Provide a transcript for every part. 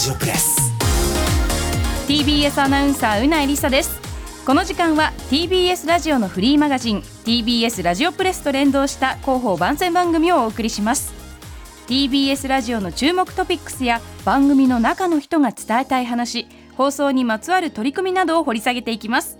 ジオプレス。TBS アナウンサーうないりさです。この時間は TBS ラジオのフリーマガジン TBS ラジオプレスと連動した広報番宣番組をお送りします。TBS ラジオの注目トピックスや番組の中の人が伝えたい話放送にまつわる取り組みなどを掘り下げていきます。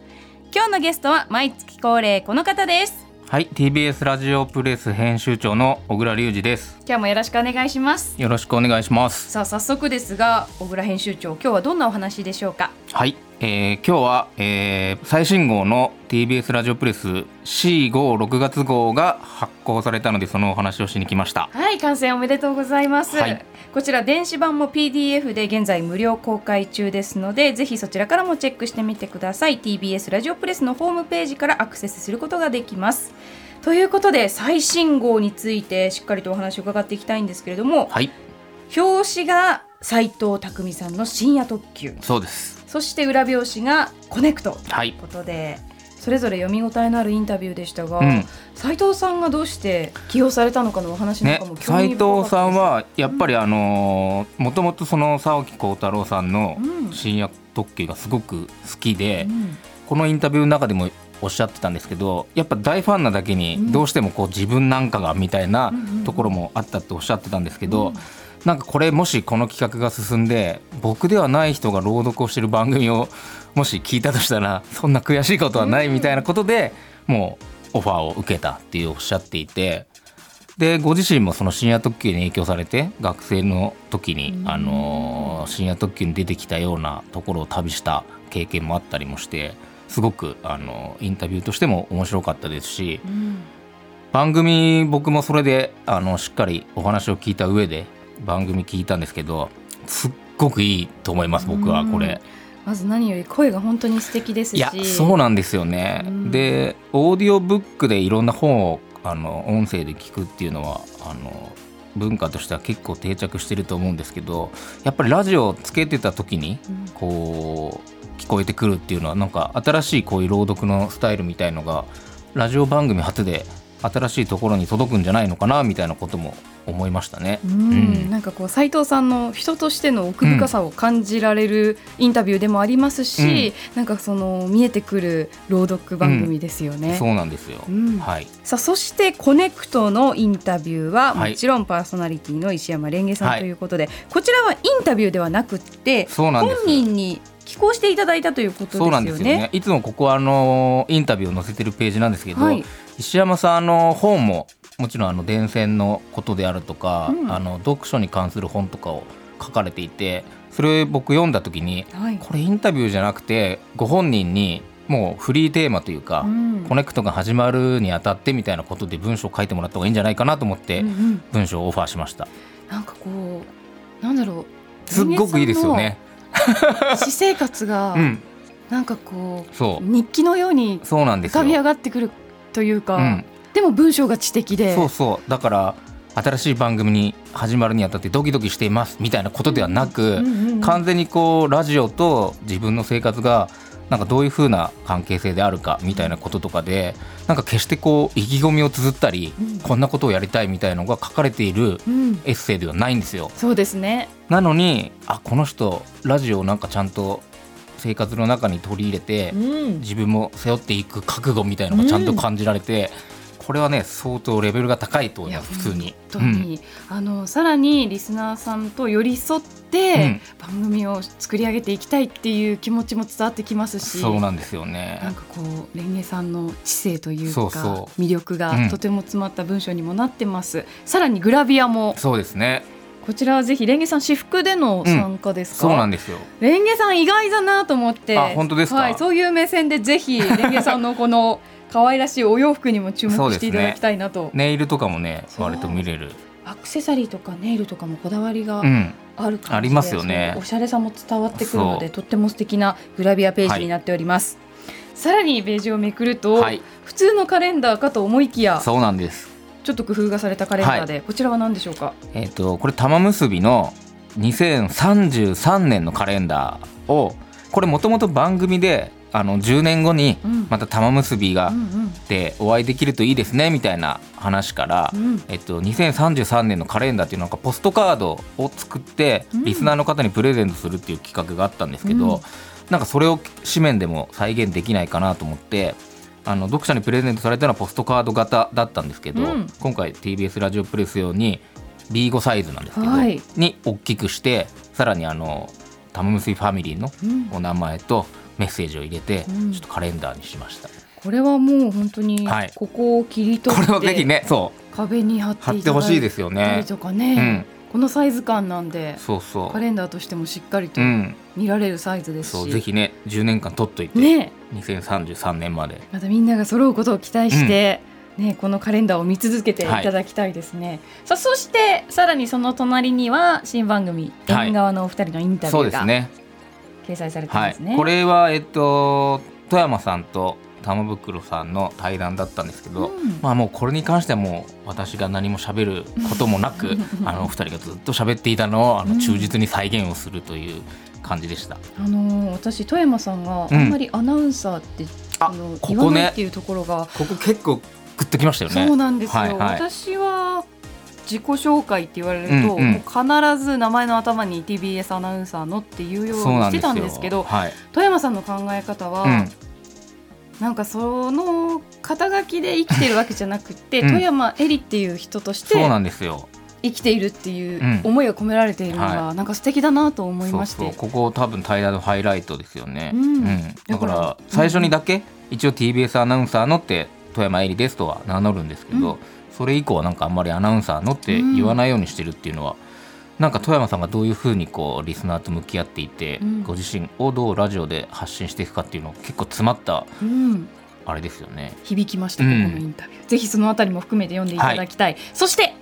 今日のゲストは毎月恒例この方です。はい、TBS ラジオプレス編集長の小倉隆二です。今日もよろしくお願いしますよろしくお願いします。さあ早速ですが小倉編集長今日はどんなお話でしょうか？はい、えー今日は、えー最新号の TBS ラジオプレス C 号6月号が発行されたのでそのお話をしに来ました。はい完成おめでとうございます、はい。こちら電子版も PDF で現在無料公開中ですのでぜひそちらからもチェックしてみてください。TBS ラジオプレスのホームページからアクセスすることができます。ということで最新号についてしっかりとお話を伺っていきたいんですけれどもはい、表紙が斉藤匠さんの深夜特急。そうです。そして裏表紙がコネクト。とはい。いうことでそれぞれ読み応えのあるインタビューでしたが、うん。斉藤さんがどうして起用されたのかのお話なんねかも、興斉味深かったです藤さんはやっぱりあのーもともとその沢木耕太郎さんのうん。深夜特急がすごく好きで、うん。このインタビューの中でもおっしゃってたんですけどやっぱ大ファンなだけうん。にどうしてもこう自分なんかがみたいなところもあったっておっしゃってたんですけど、うんなんかこれもしこの企画が進んで僕ではない人が朗読をしてる番組をもし聞いたとしたら そんな悔しいことはないみたいなことでもうオファーを受けたっていうおっしゃっていて。でご自身もその深夜特急に影響されて学生の時に、うんあのー深夜特急に出てきたようなところを旅した経験もあったりもしてすごく、あのインタビューとしても面白かったですしうん番組僕もそれであのしっかりお話を聞いた上で番組聞いたんですけどすっごくいいと思います僕はこれ。まず何より声が本当に素敵ですし。いやそうなんですよね、うん。でオーディオブックでいろんな本をあの音声で聞くっていうのはあの文化としては結構定着してると思うんですけどやっぱりラジオをつけてた時にうん。こう聞こえてくるっていうのはなんか新しいこういう朗読のスタイルみたいのがラジオ番組初で新しいところに届くんじゃないのかなみたいなことも思いましたね。うん。うん。なんかこう斉藤さんの人としての奥深さを感じられるインタビューでもありますし、なんかその見えてくる朗読番組ですよね。そうなんですよ、うん。はい。さあそしてコネクトのインタビューははい。もちろんパーソナリティの石山レンゲさんはいということで、こちらはインタビューではなくって本人に寄稿していただいたということですよね。そうなんですよね。いつもここはあのインタビューを載せてるページなんですけど、はい石山さんあの本ももちろんあの電線のことであるとか、うん。あの読書に関する本とかを書かれていて、それ僕読んだ時にはい。これインタビューじゃなくてご本人にもうフリーテーマというか、うん。コネクトが始まるにあたってみたいなことで文章を書いてもらった方がいいんじゃないかなと思ってうんうん。文章をオファーしました。なんかこうなんだろう。すっごくいいですよね。私生活がうん、なんかこうそう。日記のようにそうなんですよ。浮かび上がってくるというか、うん、でも文章が知的で。そうそう。だから新しい番組に始まるにあたってドキドキしていますみたいなことではなく、うんうんうん完全にこうラジオと自分の生活がなんかどういう風な関係性であるかみたいなこととかでなんか決してこう意気込みを綴ったり、うん。こんなことをやりたいみたいのが書かれているうん。エッセイではないんですよ。そうですね。なのにあこの人ラジオをなんかちゃんと生活の中に取り入れて、うん。自分も背負っていく覚悟みたいのがちゃんと感じられて、これはね相当レベルが高いと思います普通に。本当に、あのさらにリスナーさんと寄り添って、うん。番組を作り上げていきたいっていう気持ちも伝わってきますうんしそうなんですよね。なん。かこうレンゲさんの知性というか魅力がうん。とても詰まった文章にもなってます、さらにグラビアも。そうですね。こちらはぜひレンゲさん私服での参加ですか、そうなんですよ。レンゲさん意外だなと思って。あ本当ですか？はい、そういう目線でぜひレンゲさんのこの可愛らしいお洋服にも注目していただきたいなと、ネイルとかもね割と見れる。アクセサリーとかネイルとかもこだわりがうん。ある感じで、ありますよね。おしゃれさも伝わってくるのでとっても素敵なグラビアページになっております、さらにページをめくると、はい。普通のカレンダーかと思いきやそうなんですちょっと工夫がされたカレンダーで、こちらは何でしょうか？えっ、とこれ玉結びの2033年のカレンダーをこれもともと番組であの10年後にうん。また玉結びがでお会いできるといいですねみたいな話から、うん。えっと、2033年のカレンダーっていうなんかポストカードを作ってうん。リスナーの方にプレゼントするっていう企画があったんですけど、うん。なんかそれを紙面でも再現できないかなと思ってあの読者にプレゼントされたのはポストカード型だったんですけど、うん。今回 TBS ラジオプレス用に B5 サイズなんですけど、はい。に大きくしてさらにあの玉結びファミリーのうん。お名前とメッセージを入れて、うん。ちょっとカレンダーにしました。これはもう本当にはい。ここを切り取こって、れをぜひねそ壁に貼ってほしいですよたね。り。とかうね、ん、このサイズ感なんでそうそう。カレンダーとしてもしっかりとうん、見られるサイズですし、そうぜひね10年間取っといて、ね。2033年まで。またみんなが揃うことを期待して、ね、このカレンダーを見続けてい。ただきたいですね、さあそしてさらにその隣には新番組「はい。縁側のお二人のインタビューがですね。掲載されてはいますね。これはえっと富山さんと玉袋さんの対談だったんですけど、うん。まあもうこれに関してはもう私が何も喋ることもなくあのお二人がずっと喋っていたのをあの忠実に再現をするという感じでした。あのー私富山さんがあんまりアナウンサーって、あのここね。言わないっていうところが、ここ結構グッときましたよね。そうなんですよ、はいはい。私は自己紹介って言われると、うんうん。必ず名前の頭に TBS アナウンサーのっていうようにして。たんですけどはい。富山さんの考え方は、うんなんかその肩書きで生きてるわけじゃなくて、うん。富山えりっていう人としてそうなんですよ。生きているっていううん思いが込められているのが、はなんか素敵だなと思いまして。ここ多分平のハイライトですよね、うん。だかだからら最初にだけ一応 TBS アナウンサーのって富山えりですとは名乗るんですけど、うん。それ以降はなんかあんまりアナウンサーのって言わないようにしてるっていうのは、なんか富山さんがどういうふうにこうリスナーと向き合っていて、うん。ご自身をどうラジオで発信していくかっていうのを結構詰まったうん、あれですよね。響きました、うんここのインタビュー。ぜひそのあたりも含めて読んでいただきたい、そして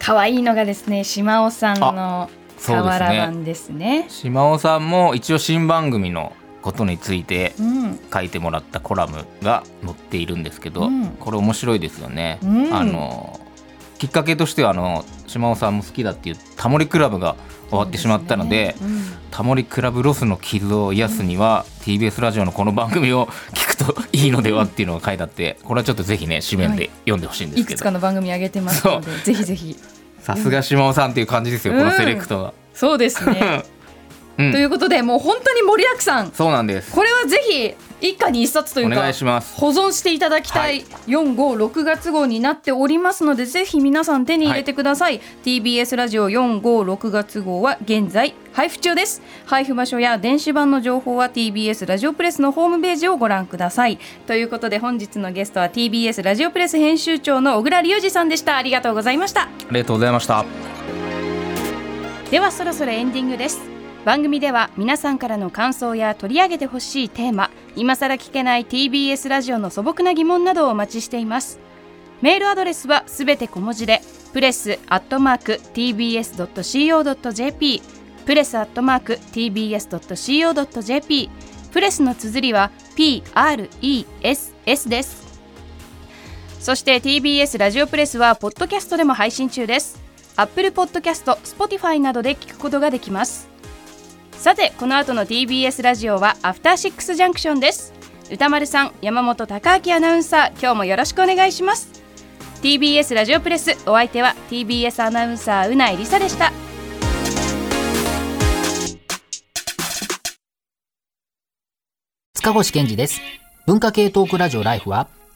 可愛いのがですね島尾さんのそうです瓦ね版ですね。島尾さんも一応新番組のことについてうん。書いてもらったコラムが載っているんですけど、うん。これ面白いですよね。うん。あのきっかけとしてはあの島尾さんも好きだっていうタモリクラブが終わってしまったのでそうすね。タモリクラブロスの傷を癒すには、TBS ラジオのこの番組を 聞くといいのではっていうのが書いてあってこれはちょっとぜひね紙面で読んでほしいんうんですけど、いくつかの番組上げてますのでぜひぜひ。さすが島尾さんっていう感じですよ、うん。このセレクトが。そうですね。うん。ということでもう本当に盛りだくさん。そうなんです。これはぜひ一家に一冊というおか願いします。保存していただきたいは456月号になっておりますのでぜひ皆さん手に入れてください、TBS ラジオ456月号は現在配布中です。配布場所や電子版の情報は TBS ラジオプレスのホームページをご覧ください。ということで本日のゲストは TBS ラジオプレス編集長の小倉隆二さんでした。ありがとうございました。ありがとうございました。ではそろそろエンディングです番組では皆さんからの感想や取り上げてほしいテーマ今さら聞けない TBS ラジオの素朴な疑問などをお待ちしています。メールアドレスはすべて小文字でプレスアットマーク TBS.CO.JP プレスアットマーク TBS.CO.JP プレスの綴りは PRESS です。そして TBS ラジオプレスはポッドキャストでも配信中です。Apple Podcast、Spotify などで聞くことができます。さてこの後の TBS ラジオはアフターシックスジャンクションです。歌丸さん山本貴明アナウンサー今日もよろしくお願いします。TBS ラジオプレスお相手は TBS アナウンサーうないりさでした。塚越健二です。文化系トークラジオライフは、